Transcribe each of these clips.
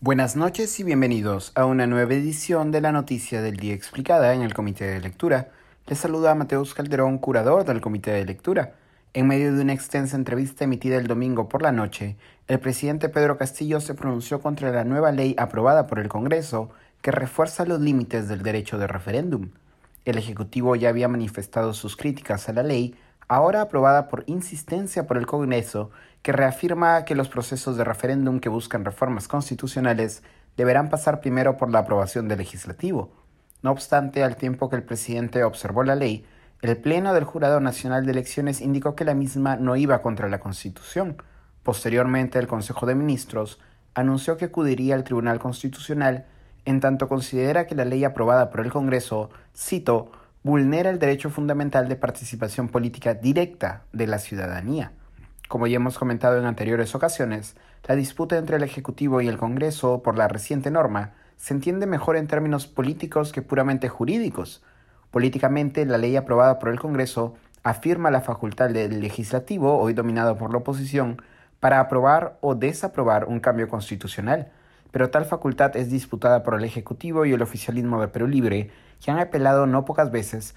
Buenas noches y bienvenidos a una nueva edición de la Noticia del Día Explicada en el Comité de Lectura. Les saluda Mateus Calderón, curador del Comité de Lectura. En medio de una extensa entrevista emitida el domingo por la noche, el presidente Pedro Castillo se pronunció contra la nueva ley aprobada por el Congreso que refuerza los límites del derecho de referéndum. El Ejecutivo ya había manifestado sus críticas a la ley, ahora aprobada por insistencia por el Congreso, que reafirma que los procesos de referéndum que buscan reformas constitucionales deberán pasar primero por la aprobación del legislativo. No obstante, al tiempo que el presidente observó la ley, el Pleno del Jurado Nacional de Elecciones indicó que la misma no iba contra la Constitución. Posteriormente, el Consejo de Ministros anunció que acudiría al Tribunal Constitucional en tanto considera que la ley aprobada por el Congreso, cito, vulnera el derecho fundamental de participación política directa de la ciudadanía. Como ya hemos comentado en anteriores ocasiones, la disputa entre el Ejecutivo y el Congreso por la reciente norma se entiende mejor en términos políticos que puramente jurídicos. Políticamente, la ley aprobada por el Congreso afirma la facultad del legislativo, hoy dominado por la oposición, para aprobar o desaprobar un cambio constitucional, pero tal facultad es disputada por el Ejecutivo y el oficialismo de Perú Libre, que han apelado no pocas veces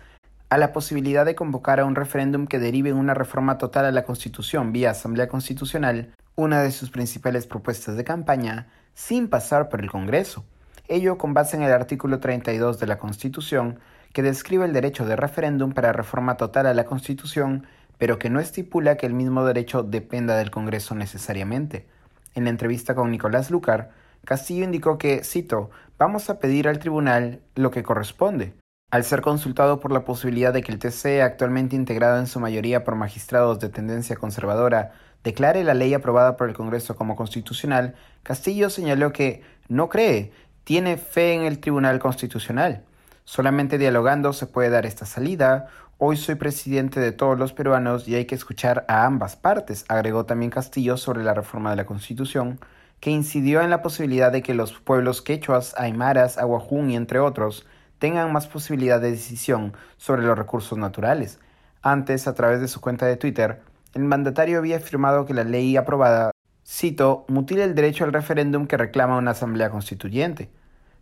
a la posibilidad de convocar a un referéndum que derive en una reforma total a la Constitución vía Asamblea Constitucional, una de sus principales propuestas de campaña, sin pasar por el Congreso. Ello con base en el artículo 32 de la Constitución, que describe el derecho de referéndum para reforma total a la Constitución, pero que no estipula que el mismo derecho dependa del Congreso necesariamente. En la entrevista con Nicolás Lucar, Castillo indicó que, cito, vamos a pedir al tribunal lo que corresponde, al ser consultado por la posibilidad de que el TC, actualmente integrado en su mayoría por magistrados de tendencia conservadora, declare la ley aprobada por el Congreso como constitucional, Castillo señaló que no cree, tiene fe en el Tribunal Constitucional. Solamente dialogando se puede dar esta salida. Hoy soy presidente de todos los peruanos y hay que escuchar a ambas partes, agregó también Castillo sobre la reforma de la Constitución, que incidió en la posibilidad de que los pueblos quechuas, aymaras, aguajún y entre otros tengan más posibilidad de decisión sobre los recursos naturales. Antes, a través de su cuenta de Twitter, el mandatario había afirmado que la ley aprobada, cito, mutila el derecho al referéndum que reclama una asamblea constituyente.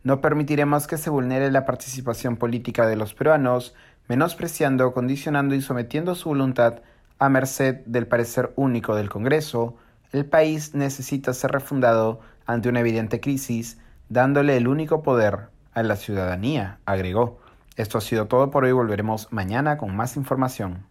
No permitiremos que se vulnere la participación política de los peruanos, menospreciando, condicionando y sometiendo su voluntad a merced del parecer único del Congreso. El país necesita ser refundado ante una evidente crisis, dándole el único poder a la ciudadanía, agregó. Esto ha sido todo por hoy, volveremos mañana con más información.